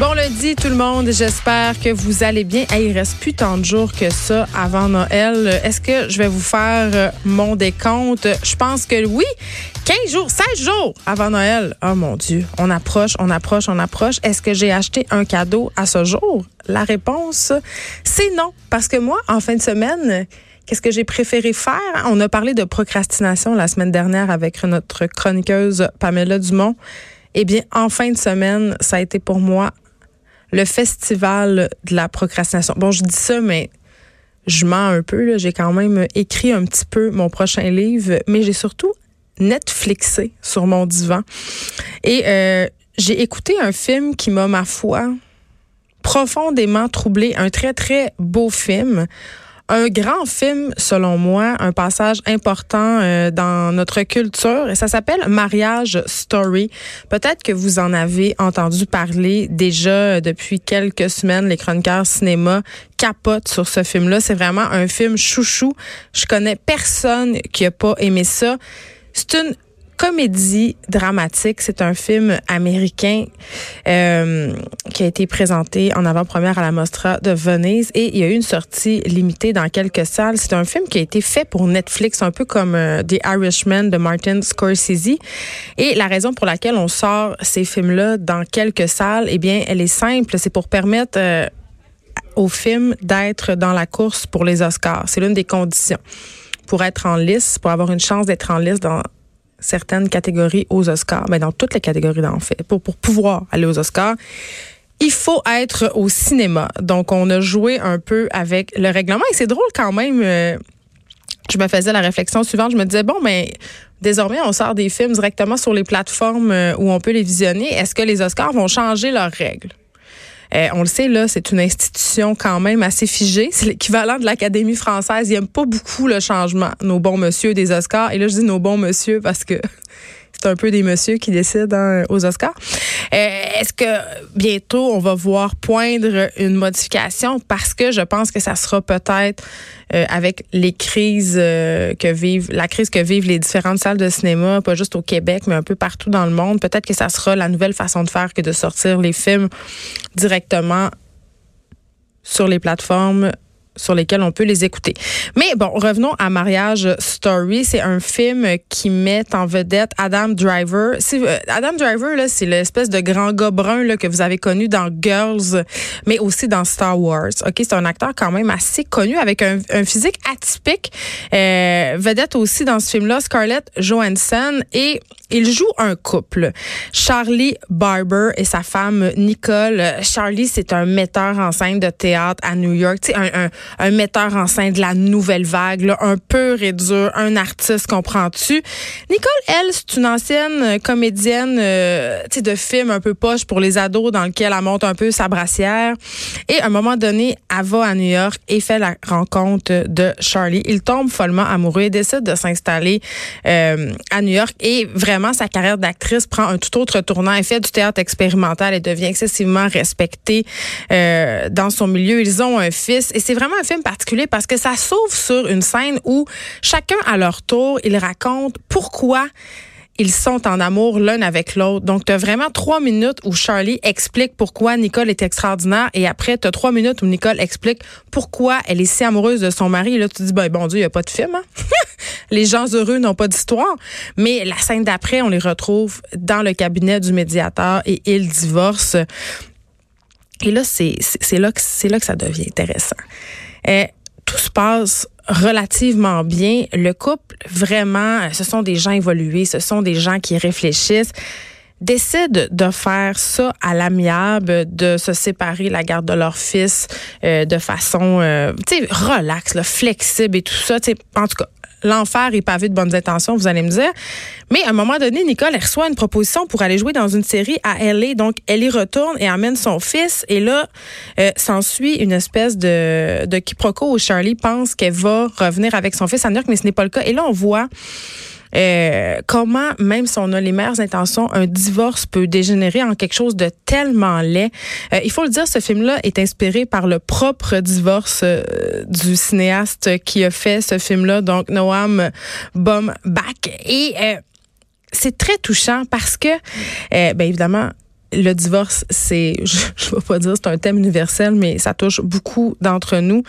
Bon lundi tout le monde, j'espère que vous allez bien. Hey, il reste plus tant de jours que ça avant Noël. Est-ce que je vais vous faire euh, mon décompte? Je pense que oui. 15 jours, 16 jours avant Noël. Oh mon Dieu, on approche, on approche, on approche. Est-ce que j'ai acheté un cadeau à ce jour? La réponse, c'est non. Parce que moi, en fin de semaine, Qu'est-ce que j'ai préféré faire? On a parlé de procrastination la semaine dernière avec notre chroniqueuse Pamela Dumont. Eh bien, en fin de semaine, ça a été pour moi le festival de la procrastination. Bon, je dis ça, mais je mens un peu. J'ai quand même écrit un petit peu mon prochain livre, mais j'ai surtout Netflixé sur mon divan. Et euh, j'ai écouté un film qui m'a, ma foi, profondément troublé. Un très, très beau film un grand film, selon moi, un passage important euh, dans notre culture. Et ça s'appelle Mariage Story. Peut-être que vous en avez entendu parler déjà depuis quelques semaines. Les chroniqueurs cinéma capotent sur ce film-là. C'est vraiment un film chouchou. Je connais personne qui a pas aimé ça. C'est une comédie dramatique. C'est un film américain euh, qui a été présenté en avant-première à la Mostra de Venise et il y a eu une sortie limitée dans quelques salles. C'est un film qui a été fait pour Netflix, un peu comme euh, The Irishman de Martin Scorsese. Et la raison pour laquelle on sort ces films-là dans quelques salles, eh bien, elle est simple. C'est pour permettre euh, au film d'être dans la course pour les Oscars. C'est l'une des conditions pour être en liste, pour avoir une chance d'être en liste dans certaines catégories aux Oscars, mais dans toutes les catégories d'en fait, pour, pour pouvoir aller aux Oscars. Il faut être au cinéma. Donc, on a joué un peu avec le règlement. Et c'est drôle quand même. Euh, je me faisais la réflexion suivante. Je me disais, bon, mais désormais, on sort des films directement sur les plateformes euh, où on peut les visionner. Est-ce que les Oscars vont changer leurs règles? Euh, on le sait, là, c'est une institution quand même assez figée. C'est l'équivalent de l'Académie française. Ils n'aiment pas beaucoup le changement, nos bons monsieur des Oscars. Et là, je dis nos bons monsieur parce que c'est un peu des messieurs qui décident hein, aux Oscars. Euh, est-ce que bientôt on va voir poindre une modification? Parce que je pense que ça sera peut-être euh, avec les crises euh, que vivent la crise que vivent les différentes salles de cinéma, pas juste au Québec mais un peu partout dans le monde. Peut-être que ça sera la nouvelle façon de faire que de sortir les films directement sur les plateformes sur lesquels on peut les écouter. Mais bon, revenons à Mariage Story. C'est un film qui met en vedette Adam Driver. Euh, Adam Driver, c'est l'espèce de grand gars brun là, que vous avez connu dans Girls, mais aussi dans Star Wars. Ok, c'est un acteur quand même assez connu avec un, physique atypique. Euh, vedette aussi dans ce film-là, Scarlett Johansson. Et il joue un couple. Charlie Barber et sa femme Nicole. Charlie, c'est un metteur en scène de théâtre à New York. Tu un un metteur en scène de la nouvelle vague, un pur et dur, un artiste, comprends-tu? Nicole, elle, c'est une ancienne comédienne euh, de film un peu poche pour les ados dans lequel elle monte un peu sa brassière. Et à un moment donné, elle va à New York et fait la rencontre de Charlie. Il tombe follement amoureux et décide de s'installer euh, à New York. Et vraiment, sa carrière d'actrice prend un tout autre tournant. Elle fait du théâtre expérimental et devient excessivement respectée euh, dans son milieu. Ils ont un fils et c'est vraiment un film particulier parce que ça s'ouvre sur une scène où chacun à leur tour, ils racontent pourquoi ils sont en amour l'un avec l'autre. Donc, tu as vraiment trois minutes où Charlie explique pourquoi Nicole est extraordinaire et après, tu as trois minutes où Nicole explique pourquoi elle est si amoureuse de son mari. Et là, tu dis, ben, bon Dieu, il n'y a pas de film. Hein? les gens heureux n'ont pas d'histoire. Mais la scène d'après, on les retrouve dans le cabinet du médiateur et ils divorcent. Et là, c'est là, là que ça devient intéressant. Euh, tout se passe relativement bien. Le couple, vraiment, ce sont des gens évolués, ce sont des gens qui réfléchissent décident de faire ça à l'amiable, de se séparer la garde de leur fils euh, de façon, euh, tu sais, relax, flexible et tout ça. en tout cas, l'enfer est pavé de bonnes intentions, vous allez me dire. Mais à un moment donné, Nicole reçoit une proposition pour aller jouer dans une série à LA. Donc, elle y retourne et amène son fils. Et là, euh, s'ensuit une espèce de, de quiproquo où Charlie pense qu'elle va revenir avec son fils à New York, mais ce n'est pas le cas. Et là, on voit euh, comment, même si on a les meilleures intentions, un divorce peut dégénérer en quelque chose de tellement laid? Euh, il faut le dire, ce film-là est inspiré par le propre divorce euh, du cinéaste qui a fait ce film-là, donc Noam Baumbach. Et c'est très touchant parce que, ben évidemment, le divorce, c'est, je ne vais pas dire c'est un thème universel, mais ça touche beaucoup d'entre nous.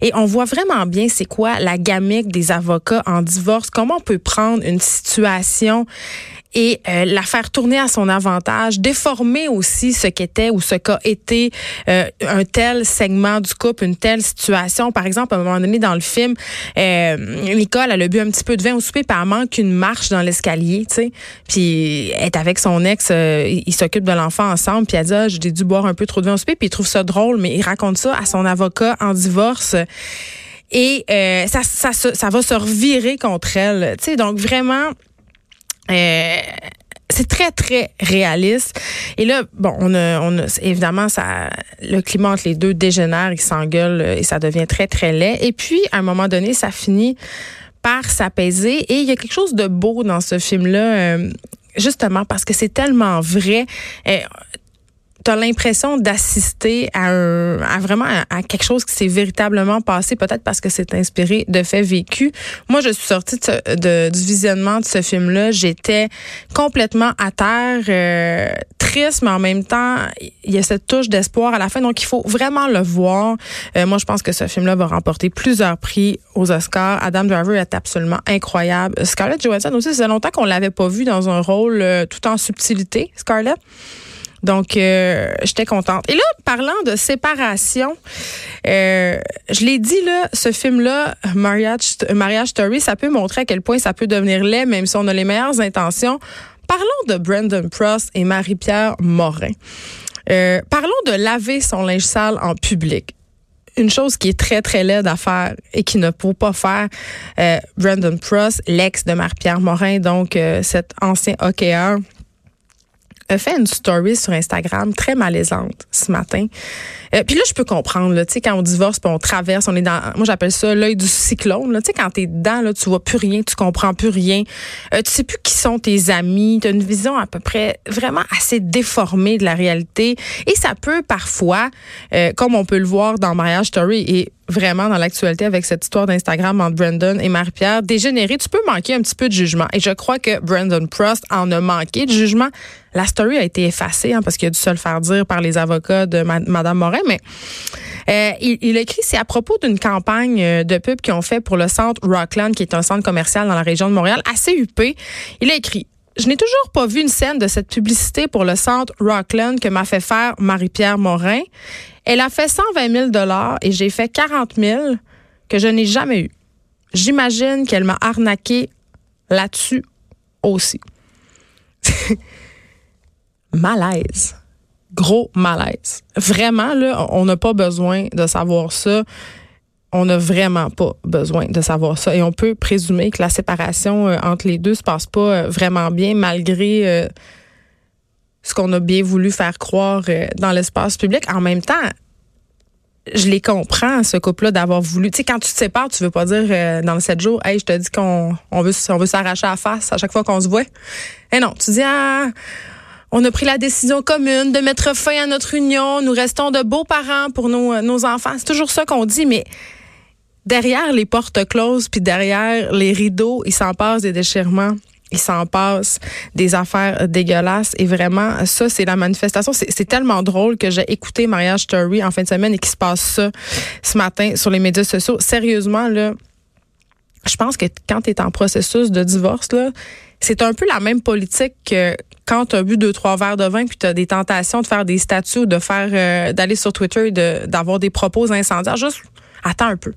Et on voit vraiment bien c'est quoi la gamique des avocats en divorce, comment on peut prendre une situation et euh, la faire tourner à son avantage, déformer aussi ce qu'était ou ce qu'a été euh, un tel segment du couple, une telle situation. Par exemple, à un moment donné dans le film, euh, Nicole, elle a bu un petit peu de vin au souper, puis elle manque une marche dans l'escalier, tu sais. Puis elle est avec son ex, euh, il s'occupe de l'enfant ensemble, puis elle dit, ah, j'ai dû boire un peu trop de vin au souper, puis il trouve ça drôle, mais il raconte ça à son avocat en divorce et euh, ça, ça, ça, va se revirer contre elle. Sais, donc vraiment, euh, c'est très très réaliste. Et là bon on a, on a évidemment ça le climat entre les deux dégénère ils s'engueulent et ça devient très très laid. Et puis à un moment donné ça finit par s'apaiser. Et il y a quelque chose de beau dans ce film là euh, justement parce que c'est tellement vrai. Euh, tu l'impression d'assister à, à vraiment à, quelque chose qui s'est véritablement passé, peut-être parce que c'est inspiré de faits vécus. Moi, je suis sortie de, du visionnement de ce film-là. J'étais complètement à terre, euh, triste, mais en même temps, il y a cette touche d'espoir à la fin. Donc, il faut vraiment le voir. Euh, moi, je pense que ce film-là va remporter plusieurs prix aux Oscars. Adam Driver est absolument incroyable. Scarlett Johansson aussi, c'est longtemps qu'on l'avait pas vu dans un rôle euh, tout en subtilité, Scarlett. Donc, euh, j'étais contente. Et là, parlant de séparation, euh, je l'ai dit, là, ce film-là, Marriage, Story, ça peut montrer à quel point ça peut devenir laid, même si on a les meilleures intentions. Parlons de Brandon Prost et Marie-Pierre Morin. Euh, parlons de laver son linge sale en public une chose qui est très, très laide à faire et qui ne faut pas faire, euh, Brandon Prost, l'ex de Marie-Pierre Morin, donc euh, cet ancien hockeyeur, a fait une story sur Instagram très malaisante ce matin. Euh, puis là, je peux comprendre, tu sais, quand on divorce, puis on traverse, on est dans, moi j'appelle ça l'œil du cyclone. Tu sais, quand t'es dedans, là, tu vois plus rien, tu comprends plus rien. Euh, tu sais plus qui sont tes amis. Tu as une vision à peu près vraiment assez déformée de la réalité. Et ça peut parfois, euh, comme on peut le voir dans Mariage Story vraiment dans l'actualité avec cette histoire d'Instagram entre Brandon et Marie-Pierre, dégénérer, tu peux manquer un petit peu de jugement. Et je crois que Brandon Prost en a manqué de jugement. La story a été effacée hein, parce qu'il a dû se le faire dire par les avocats de Madame Morin, mais euh, il, il, écrit, c'est à propos d'une campagne euh, de pub qu'ils ont fait pour le centre Rockland, qui est un centre commercial dans la région de Montréal, assez huppé. Il a écrit, je n'ai toujours pas vu une scène de cette publicité pour le centre Rockland que m'a fait faire Marie-Pierre Morin. Elle a fait 120 000 dollars et j'ai fait 40 000 que je n'ai jamais eu. J'imagine qu'elle m'a arnaqué là-dessus aussi. malaise. Gros malaise. Vraiment, là, on n'a pas besoin de savoir ça. On n'a vraiment pas besoin de savoir ça. Et on peut présumer que la séparation euh, entre les deux se passe pas euh, vraiment bien, malgré euh, ce qu'on a bien voulu faire croire euh, dans l'espace public. En même temps, je les comprends, ce couple-là, d'avoir voulu. Tu sais, quand tu te sépares, tu veux pas dire euh, dans le 7 jours, hey, je te dis qu'on on veut, s'arracher à face à chaque fois qu'on se voit. Eh non, tu dis, ah, on a pris la décision commune de mettre fin à notre union. Nous restons de beaux parents pour nos, nos enfants. C'est toujours ça qu'on dit, mais derrière les portes closes, puis derrière les rideaux, il s'en passe des déchirements il s'en passe des affaires dégueulasses. Et vraiment ça c'est la manifestation. C'est tellement drôle que j'ai écouté Mariage Story en fin de semaine et qu'il se passe ça ce matin sur les médias sociaux. Sérieusement là je pense que quand tu es en processus de divorce là c'est un peu la même politique que quand tu as bu deux trois verres de vin puis tu as des tentations de faire des statuts de faire euh, d'aller sur Twitter et d'avoir des propos incendiaires. Juste attends un peu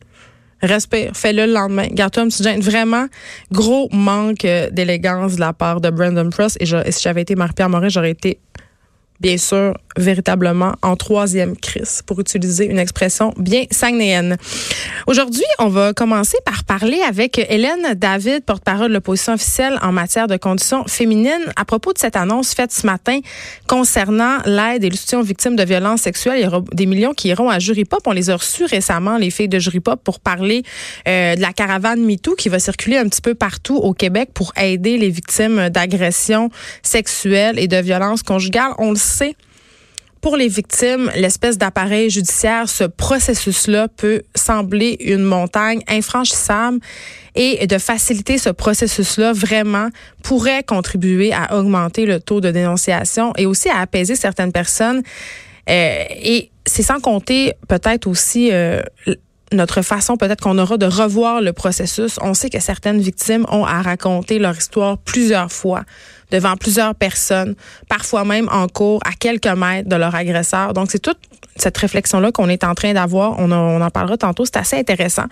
respire, fais-le le lendemain. Garde-toi un petit Vraiment, gros manque euh, d'élégance de la part de Brandon Frost. Et, si j'avais été Marie-Pierre Morin, j'aurais été, bien sûr, véritablement en troisième crise, pour utiliser une expression bien sagnéenne. Aujourd'hui, on va commencer par parler avec Hélène David, porte-parole de l'opposition officielle en matière de conditions féminines, à propos de cette annonce faite ce matin concernant l'aide et le soutien aux victimes de violences sexuelles. Il y aura des millions qui iront à Jury Pop. On les a reçus récemment, les filles de Jury Pop, pour parler euh, de la caravane MeToo qui va circuler un petit peu partout au Québec pour aider les victimes d'agressions sexuelles et de violences conjugales. On le sait, pour les victimes, l'espèce d'appareil judiciaire, ce processus-là peut sembler une montagne infranchissable et de faciliter ce processus-là vraiment pourrait contribuer à augmenter le taux de dénonciation et aussi à apaiser certaines personnes. Euh, et c'est sans compter peut-être aussi euh, notre façon peut-être qu'on aura de revoir le processus. On sait que certaines victimes ont à raconter leur histoire plusieurs fois devant plusieurs personnes, parfois même en cours à quelques mètres de leur agresseur. Donc c'est toute cette réflexion-là qu'on est en train d'avoir. On, on, en parlera tantôt. C'est assez intéressant.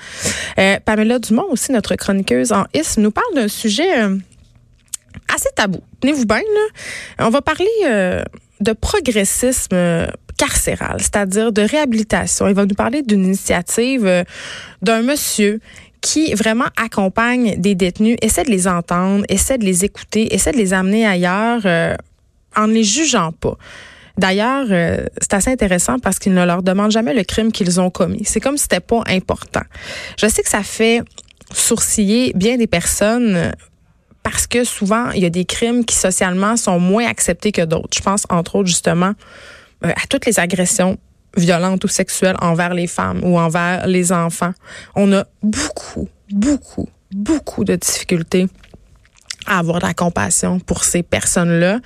Euh, Pamela Dumont aussi, notre chroniqueuse en IS, nous parle d'un sujet euh, assez tabou. Tenez-vous bien, là. On va parler euh, de progressisme carcéral, c'est-à-dire de réhabilitation. Il va nous parler d'une initiative d'un monsieur qui vraiment accompagne des détenus, essaie de les entendre, essaie de les écouter, essaie de les amener ailleurs euh, en ne les jugeant pas. D'ailleurs, euh, c'est assez intéressant parce qu'il ne leur demande jamais le crime qu'ils ont commis. C'est comme si c'était pas important. Je sais que ça fait sourciller bien des personnes parce que souvent, il y a des crimes qui socialement sont moins acceptés que d'autres. Je pense entre autres justement euh, à toutes les agressions violentes ou sexuelles envers les femmes ou envers les enfants. On a beaucoup, beaucoup, beaucoup de difficultés à avoir de la compassion pour ces personnes-là.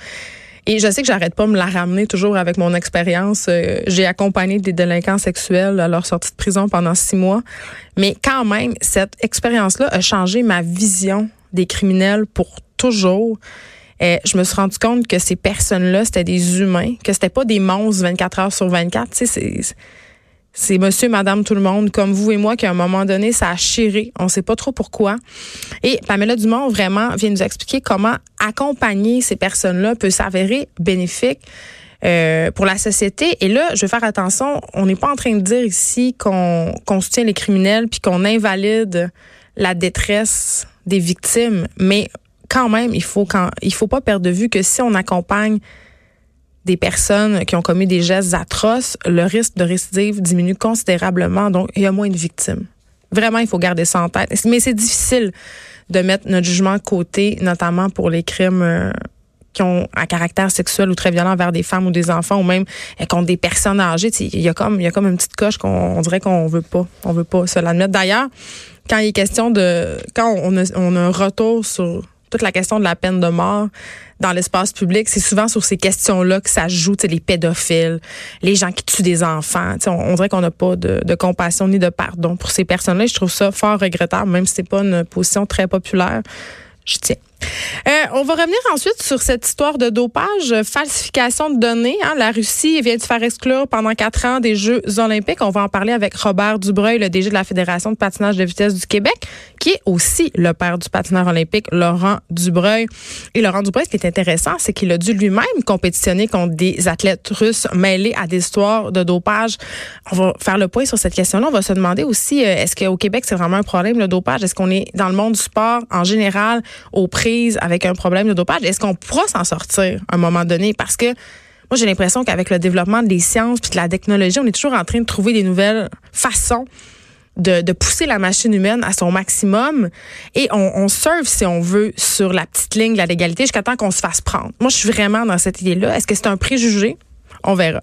Et je sais que j'arrête pas de me la ramener toujours avec mon expérience. Euh, j'ai accompagné des délinquants sexuels à leur sortie de prison pendant six mois. Mais quand même, cette expérience-là a changé ma vision des criminels pour toujours. Et je me suis rendu compte que ces personnes-là, c'était des humains, que c'était pas des monstres 24 heures sur 24. Tu sais, c'est c'est monsieur, madame, tout le monde, comme vous et moi, qu'à un moment donné, ça a chiré. On sait pas trop pourquoi. Et Pamela Dumont, vraiment, vient nous expliquer comment accompagner ces personnes-là peut s'avérer bénéfique euh, pour la société. Et là, je veux faire attention, on n'est pas en train de dire ici qu'on qu'on soutient les criminels puis qu'on invalide la détresse des victimes, mais quand même, il faut faut pas perdre de vue que si on accompagne des personnes qui ont commis des gestes atroces, le risque de récidive diminue considérablement. Donc, il y a moins de victimes. Vraiment, il faut garder ça en tête. Mais c'est difficile de mettre notre jugement de côté, notamment pour les crimes euh, qui ont un caractère sexuel ou très violent vers des femmes ou des enfants ou même euh, contre des personnes âgées. Il y a comme il y a comme une petite coche qu'on dirait qu'on veut pas, on veut pas se l'admettre. D'ailleurs, quand il est question de quand on a un retour sur toute la question de la peine de mort dans l'espace public, c'est souvent sur ces questions-là que ça joue, les pédophiles, les gens qui tuent des enfants. On, on, dirait qu'on n'a pas de, de, compassion ni de pardon pour ces personnes-là. Je trouve ça fort regrettable, même si c'est pas une position très populaire. Je tiens. Euh, on va revenir ensuite sur cette histoire de dopage, falsification de données. Hein. La Russie vient de se faire exclure pendant quatre ans des Jeux olympiques. On va en parler avec Robert Dubreuil, le DG de la Fédération de patinage de vitesse du Québec, qui est aussi le père du patineur olympique, Laurent Dubreuil. Et Laurent Dubreuil, ce qui est intéressant, c'est qu'il a dû lui-même compétitionner contre des athlètes russes mêlés à des histoires de dopage. On va faire le point sur cette question-là. On va se demander aussi, euh, est-ce qu'au Québec, c'est vraiment un problème, le dopage? Est-ce qu'on est dans le monde du sport en général au avec un problème de dopage, est-ce qu'on pourra s'en sortir à un moment donné? Parce que moi, j'ai l'impression qu'avec le développement des sciences puis de la technologie, on est toujours en train de trouver des nouvelles façons de, pousser la machine humaine à son maximum et on, on surfe, si on veut, sur la petite ligne de la légalité jusqu'à temps qu'on se fasse prendre. Moi, je suis vraiment dans cette idée-là. Est-ce que c'est un préjugé? On verra.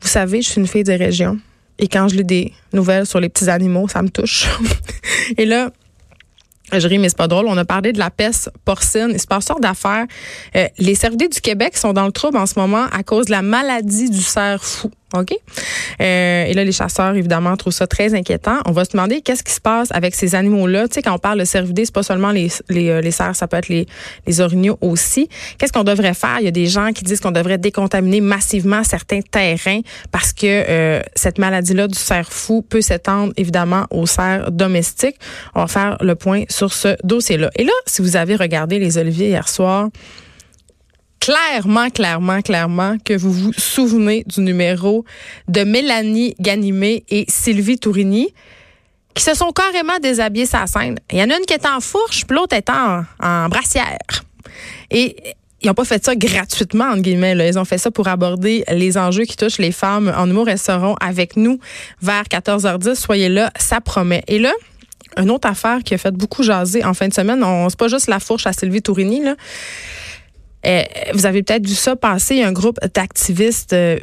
Vous savez, je suis une fille des régions et quand je lis des nouvelles sur les petits animaux, ça me touche. et là, je ris, mais c'est pas drôle. On a parlé de la peste porcine. Il se passe sorte d'affaires. Euh, les cervidés du Québec sont dans le trouble en ce moment à cause de la maladie du cerf fou. OK? Euh, et là, les chasseurs, évidemment, trouvent ça très inquiétant. On va se demander qu'est-ce qui se passe avec ces animaux-là. Tu sais, quand on parle de cervidés, c'est pas seulement les, les, euh, les cerfs, ça peut être les, les orignaux aussi. Qu'est-ce qu'on devrait faire? Il y a des gens qui disent qu'on devrait décontaminer massivement certains terrains parce que euh, cette maladie-là du cerf fou peut s'étendre, évidemment, aux cerfs domestiques. On va faire le point sur ce dossier-là. Et là, si vous avez regardé les oliviers hier soir, clairement, clairement, clairement que vous vous souvenez du numéro de Mélanie Ganimé et Sylvie Tourigny qui se sont carrément déshabillés sa scène. Il y en a une qui est en fourche, puis l'autre est en, brassière. Et ils n'ont pas fait ça gratuitement, entre guillemets. Là. Ils ont fait ça pour aborder les enjeux qui touchent les femmes en humour. Elles seront avec nous vers 14h10. Soyez là, ça promet. Et là, une autre affaire qui a fait beaucoup jaser en fin de semaine, c'est pas juste la fourche à Sylvie Tourigny, là. Euh, vous avez peut-être vu ça passer. Il y a un groupe d'activistes euh,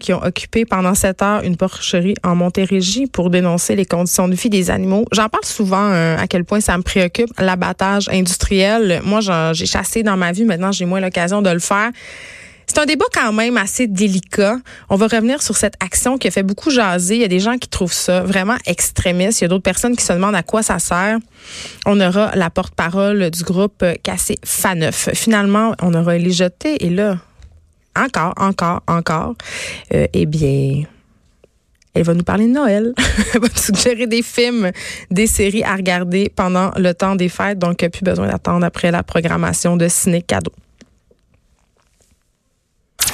qui ont occupé pendant sept heures une porcherie en Montérégie pour dénoncer les conditions de vie des animaux. J'en parle souvent euh, à quel point ça me préoccupe, l'abattage industriel. Moi, j'ai chassé dans ma vie. Maintenant, j'ai moins l'occasion de le faire. C'est un débat quand même assez délicat. On va revenir sur cette action qui a fait beaucoup jaser. Il y a des gens qui trouvent ça vraiment extrémiste. Il y a d'autres personnes qui se demandent à quoi ça sert. On aura la porte-parole du groupe Cassé Faneuf. Finalement, on aura les jeté et là, encore, encore, encore, euh, eh bien, elle va nous parler de Noël. Elle va nous suggérer des films, des séries à regarder pendant le temps des fêtes. Donc, plus besoin d'attendre après la programmation de Ciné Cadeau.